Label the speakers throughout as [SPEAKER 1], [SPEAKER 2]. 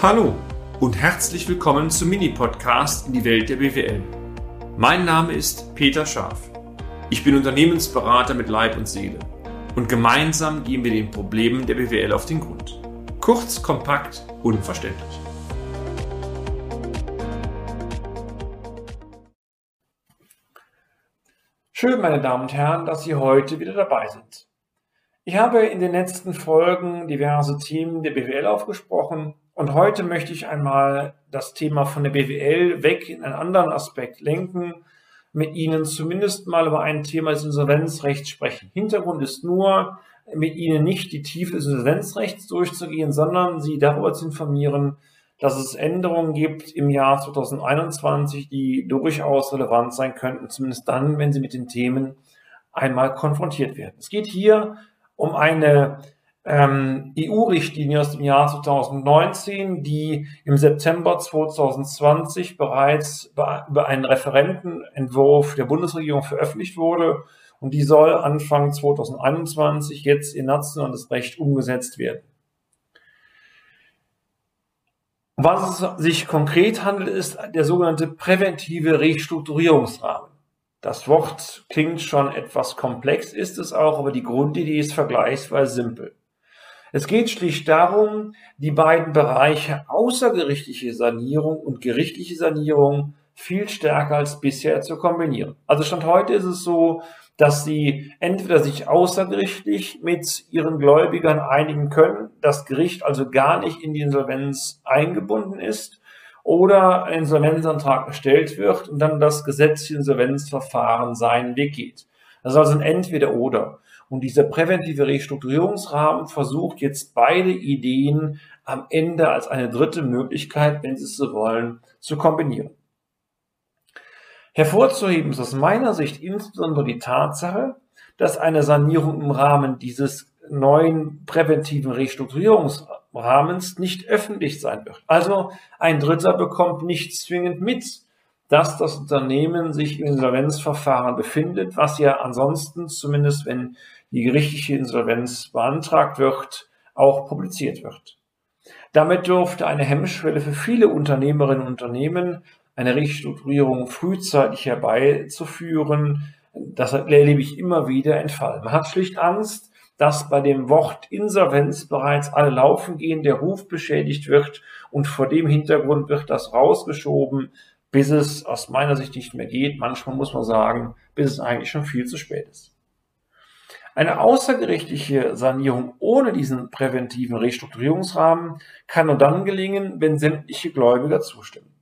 [SPEAKER 1] Hallo und herzlich willkommen zum Mini-Podcast in die Welt der BWL. Mein Name ist Peter Scharf. Ich bin Unternehmensberater mit Leib und Seele und gemeinsam gehen wir den Problemen der BWL auf den Grund. Kurz, kompakt, unverständlich.
[SPEAKER 2] Schön, meine Damen und Herren, dass Sie heute wieder dabei sind. Ich habe in den letzten Folgen diverse Themen der BWL aufgesprochen und heute möchte ich einmal das Thema von der BWL weg in einen anderen Aspekt lenken, mit Ihnen zumindest mal über ein Thema des Insolvenzrechts sprechen. Hintergrund ist nur, mit Ihnen nicht die Tiefe des Insolvenzrechts durchzugehen, sondern Sie darüber zu informieren, dass es Änderungen gibt im Jahr 2021, die durchaus relevant sein könnten, zumindest dann, wenn Sie mit den Themen einmal konfrontiert werden. Es geht hier um eine ähm, EU-Richtlinie aus dem Jahr 2019, die im September 2020 bereits über einen Referentenentwurf der Bundesregierung veröffentlicht wurde und die soll Anfang 2021 jetzt in nationales Recht umgesetzt werden. Was es sich konkret handelt, ist der sogenannte präventive Restrukturierungsrahmen. Das Wort klingt schon etwas komplex, ist es auch, aber die Grundidee ist vergleichsweise simpel. Es geht schlicht darum, die beiden Bereiche außergerichtliche Sanierung und gerichtliche Sanierung viel stärker als bisher zu kombinieren. Also Stand heute ist es so, dass sie entweder sich außergerichtlich mit ihren Gläubigern einigen können, das Gericht also gar nicht in die Insolvenz eingebunden ist, oder ein Insolvenzantrag erstellt wird und dann das gesetzliche Insolvenzverfahren seinen Weg geht. Das ist also ein Entweder-Oder. Und dieser präventive Restrukturierungsrahmen versucht jetzt beide Ideen am Ende als eine dritte Möglichkeit, wenn Sie es so wollen, zu kombinieren. Hervorzuheben ist aus meiner Sicht insbesondere die Tatsache, dass eine Sanierung im Rahmen dieses neuen präventiven Restrukturierungsrahmens nicht öffentlich sein wird. Also ein Dritter bekommt nicht zwingend mit, dass das Unternehmen sich im Insolvenzverfahren befindet, was ja ansonsten, zumindest wenn die gerichtliche Insolvenz beantragt wird, auch publiziert wird. Damit dürfte eine Hemmschwelle für viele Unternehmerinnen und Unternehmen, eine Restrukturierung frühzeitig herbeizuführen, das erlebe ich immer wieder entfallen. Man hat schlicht Angst, dass bei dem Wort Insolvenz bereits alle laufen gehen, der Ruf beschädigt wird und vor dem Hintergrund wird das rausgeschoben, bis es aus meiner Sicht nicht mehr geht. Manchmal muss man sagen, bis es eigentlich schon viel zu spät ist. Eine außergerichtliche Sanierung ohne diesen präventiven Restrukturierungsrahmen kann nur dann gelingen, wenn sämtliche Gläubiger zustimmen.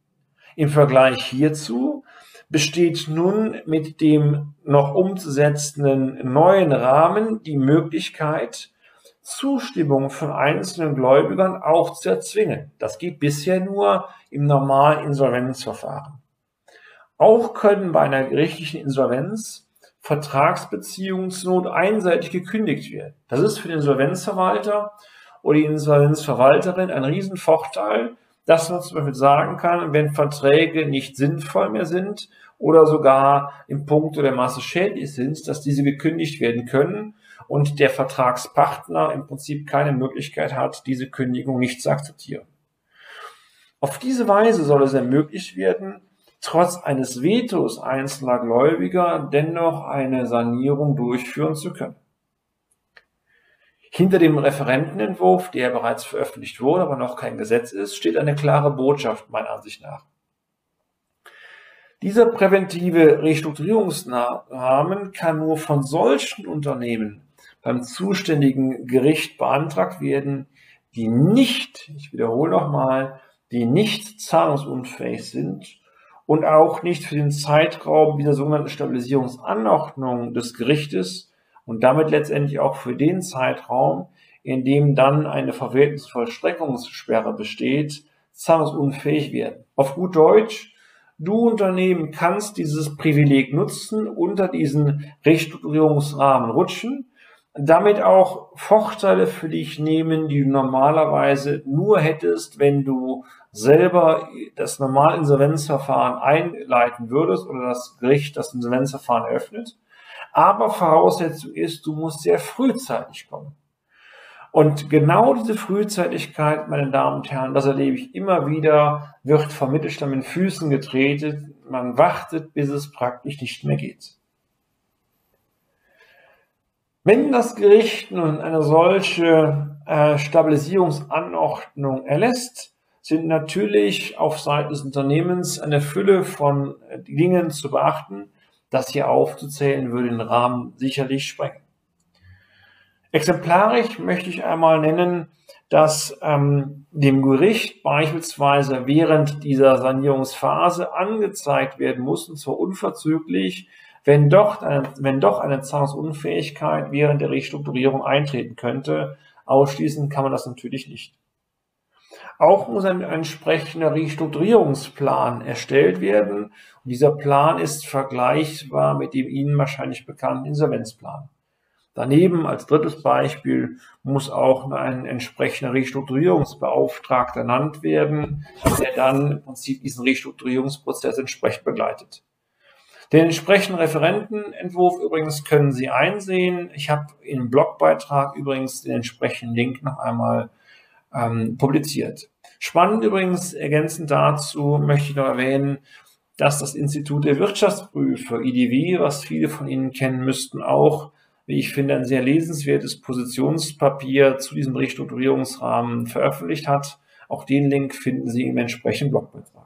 [SPEAKER 2] Im Vergleich hierzu besteht nun mit dem noch umzusetzenden neuen Rahmen die Möglichkeit, Zustimmung von einzelnen Gläubigern auch zu erzwingen. Das geht bisher nur im normalen Insolvenzverfahren. Auch können bei einer gerichtlichen Insolvenz Vertragsbeziehungen zur Not einseitig gekündigt werden. Das ist für den Insolvenzverwalter oder die Insolvenzverwalterin ein Riesenvorteil, dass man zum Beispiel sagen kann, wenn Verträge nicht sinnvoll mehr sind oder sogar im Punkt der Masse schädlich sind, dass diese gekündigt werden können und der Vertragspartner im Prinzip keine Möglichkeit hat, diese Kündigung nicht zu akzeptieren. Auf diese Weise soll es ermöglicht werden, trotz eines Vetos einzelner Gläubiger dennoch eine Sanierung durchführen zu können. Hinter dem Referentenentwurf, der bereits veröffentlicht wurde, aber noch kein Gesetz ist, steht eine klare Botschaft meiner Ansicht nach. Dieser präventive Restrukturierungsrahmen kann nur von solchen Unternehmen beim zuständigen Gericht beantragt werden, die nicht, ich wiederhole nochmal, die nicht zahlungsunfähig sind und auch nicht für den Zeitraum dieser sogenannten Stabilisierungsanordnung des Gerichtes und damit letztendlich auch für den Zeitraum, in dem dann eine Verwertungsvollstreckungssperre besteht, zahlungsunfähig werden. Auf gut Deutsch, du Unternehmen kannst dieses Privileg nutzen, unter diesen Restrukturierungsrahmen rutschen, damit auch Vorteile für dich nehmen, die du normalerweise nur hättest, wenn du selber das normale Insolvenzverfahren einleiten würdest oder das Gericht das Insolvenzverfahren eröffnet. Aber Voraussetzung ist, du musst sehr frühzeitig kommen. Und genau diese Frühzeitigkeit, meine Damen und Herren, das erlebe ich immer wieder, wird vom Mittelstand mit Füßen getreten. Man wartet, bis es praktisch nicht mehr geht. Wenn das Gericht nun eine solche äh, Stabilisierungsanordnung erlässt, sind natürlich auf Seiten des Unternehmens eine Fülle von äh, Dingen zu beachten. Das hier aufzuzählen würde den Rahmen sicherlich sprengen. Exemplarisch möchte ich einmal nennen, dass ähm, dem Gericht beispielsweise während dieser Sanierungsphase angezeigt werden muss, und zwar unverzüglich, wenn doch, eine, wenn doch eine Zahlungsunfähigkeit während der Restrukturierung eintreten könnte. Ausschließen kann man das natürlich nicht. Auch muss ein entsprechender Restrukturierungsplan erstellt werden. Und dieser Plan ist vergleichbar mit dem Ihnen wahrscheinlich bekannten Insolvenzplan. Daneben als drittes Beispiel muss auch ein entsprechender Restrukturierungsbeauftragter ernannt werden, der dann im Prinzip diesen Restrukturierungsprozess entsprechend begleitet. Den entsprechenden Referentenentwurf übrigens können Sie einsehen. Ich habe im Blogbeitrag übrigens den entsprechenden Link noch einmal ähm, publiziert. Spannend übrigens, ergänzend dazu möchte ich noch erwähnen, dass das Institut der Wirtschaftsprüfer, IDW, was viele von Ihnen kennen müssten, auch wie ich finde, ein sehr lesenswertes Positionspapier zu diesem Restrukturierungsrahmen veröffentlicht hat. Auch den Link finden Sie im entsprechenden Blogbeitrag.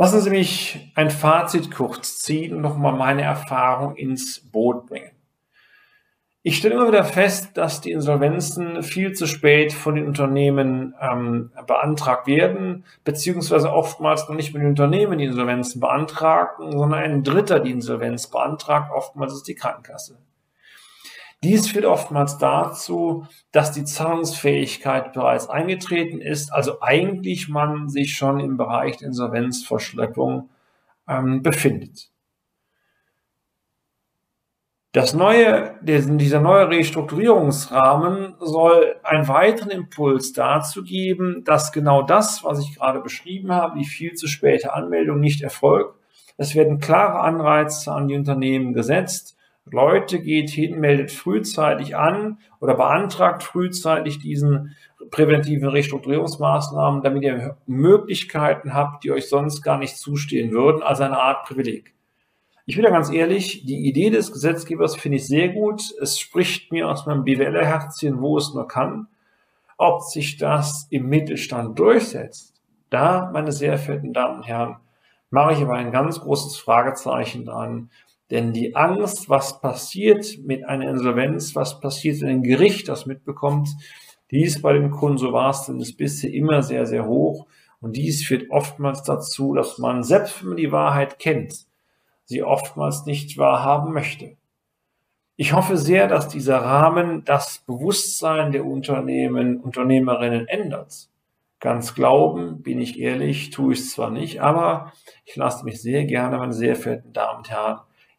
[SPEAKER 2] Lassen Sie mich ein Fazit kurz ziehen und nochmal meine Erfahrung ins Boot bringen. Ich stelle immer wieder fest, dass die Insolvenzen viel zu spät von den Unternehmen ähm, beantragt werden, beziehungsweise oftmals noch nicht mit den Unternehmen die Insolvenzen beantragen, sondern ein Dritter die Insolvenz beantragt, oftmals ist die Krankenkasse. Dies führt oftmals dazu, dass die Zahlungsfähigkeit bereits eingetreten ist, also eigentlich man sich schon im Bereich der Insolvenzverschleppung ähm, befindet. Das neue, dieser neue Restrukturierungsrahmen soll einen weiteren Impuls dazu geben, dass genau das, was ich gerade beschrieben habe, die viel zu späte Anmeldung nicht erfolgt. Es werden klare Anreize an die Unternehmen gesetzt. Leute geht hin, meldet frühzeitig an oder beantragt frühzeitig diesen präventiven Restrukturierungsmaßnahmen, damit ihr Möglichkeiten habt, die euch sonst gar nicht zustehen würden, also eine Art Privileg. Ich bin da ganz ehrlich, die Idee des Gesetzgebers finde ich sehr gut. Es spricht mir aus meinem BWLer-Herzchen, wo es nur kann. Ob sich das im Mittelstand durchsetzt, da, meine sehr verehrten Damen und Herren, mache ich aber ein ganz großes Fragezeichen dran. Denn die Angst, was passiert mit einer Insolvenz, was passiert, wenn ein Gericht das mitbekommt, die ist bei dem Kunden, so war es denn bisher immer sehr, sehr hoch. Und dies führt oftmals dazu, dass man, selbst wenn man die Wahrheit kennt, sie oftmals nicht wahrhaben möchte. Ich hoffe sehr, dass dieser Rahmen das Bewusstsein der Unternehmen, Unternehmerinnen ändert. Ganz glauben, bin ich ehrlich, tue ich es zwar nicht, aber ich lasse mich sehr gerne, meine sehr verehrten Damen und Herren,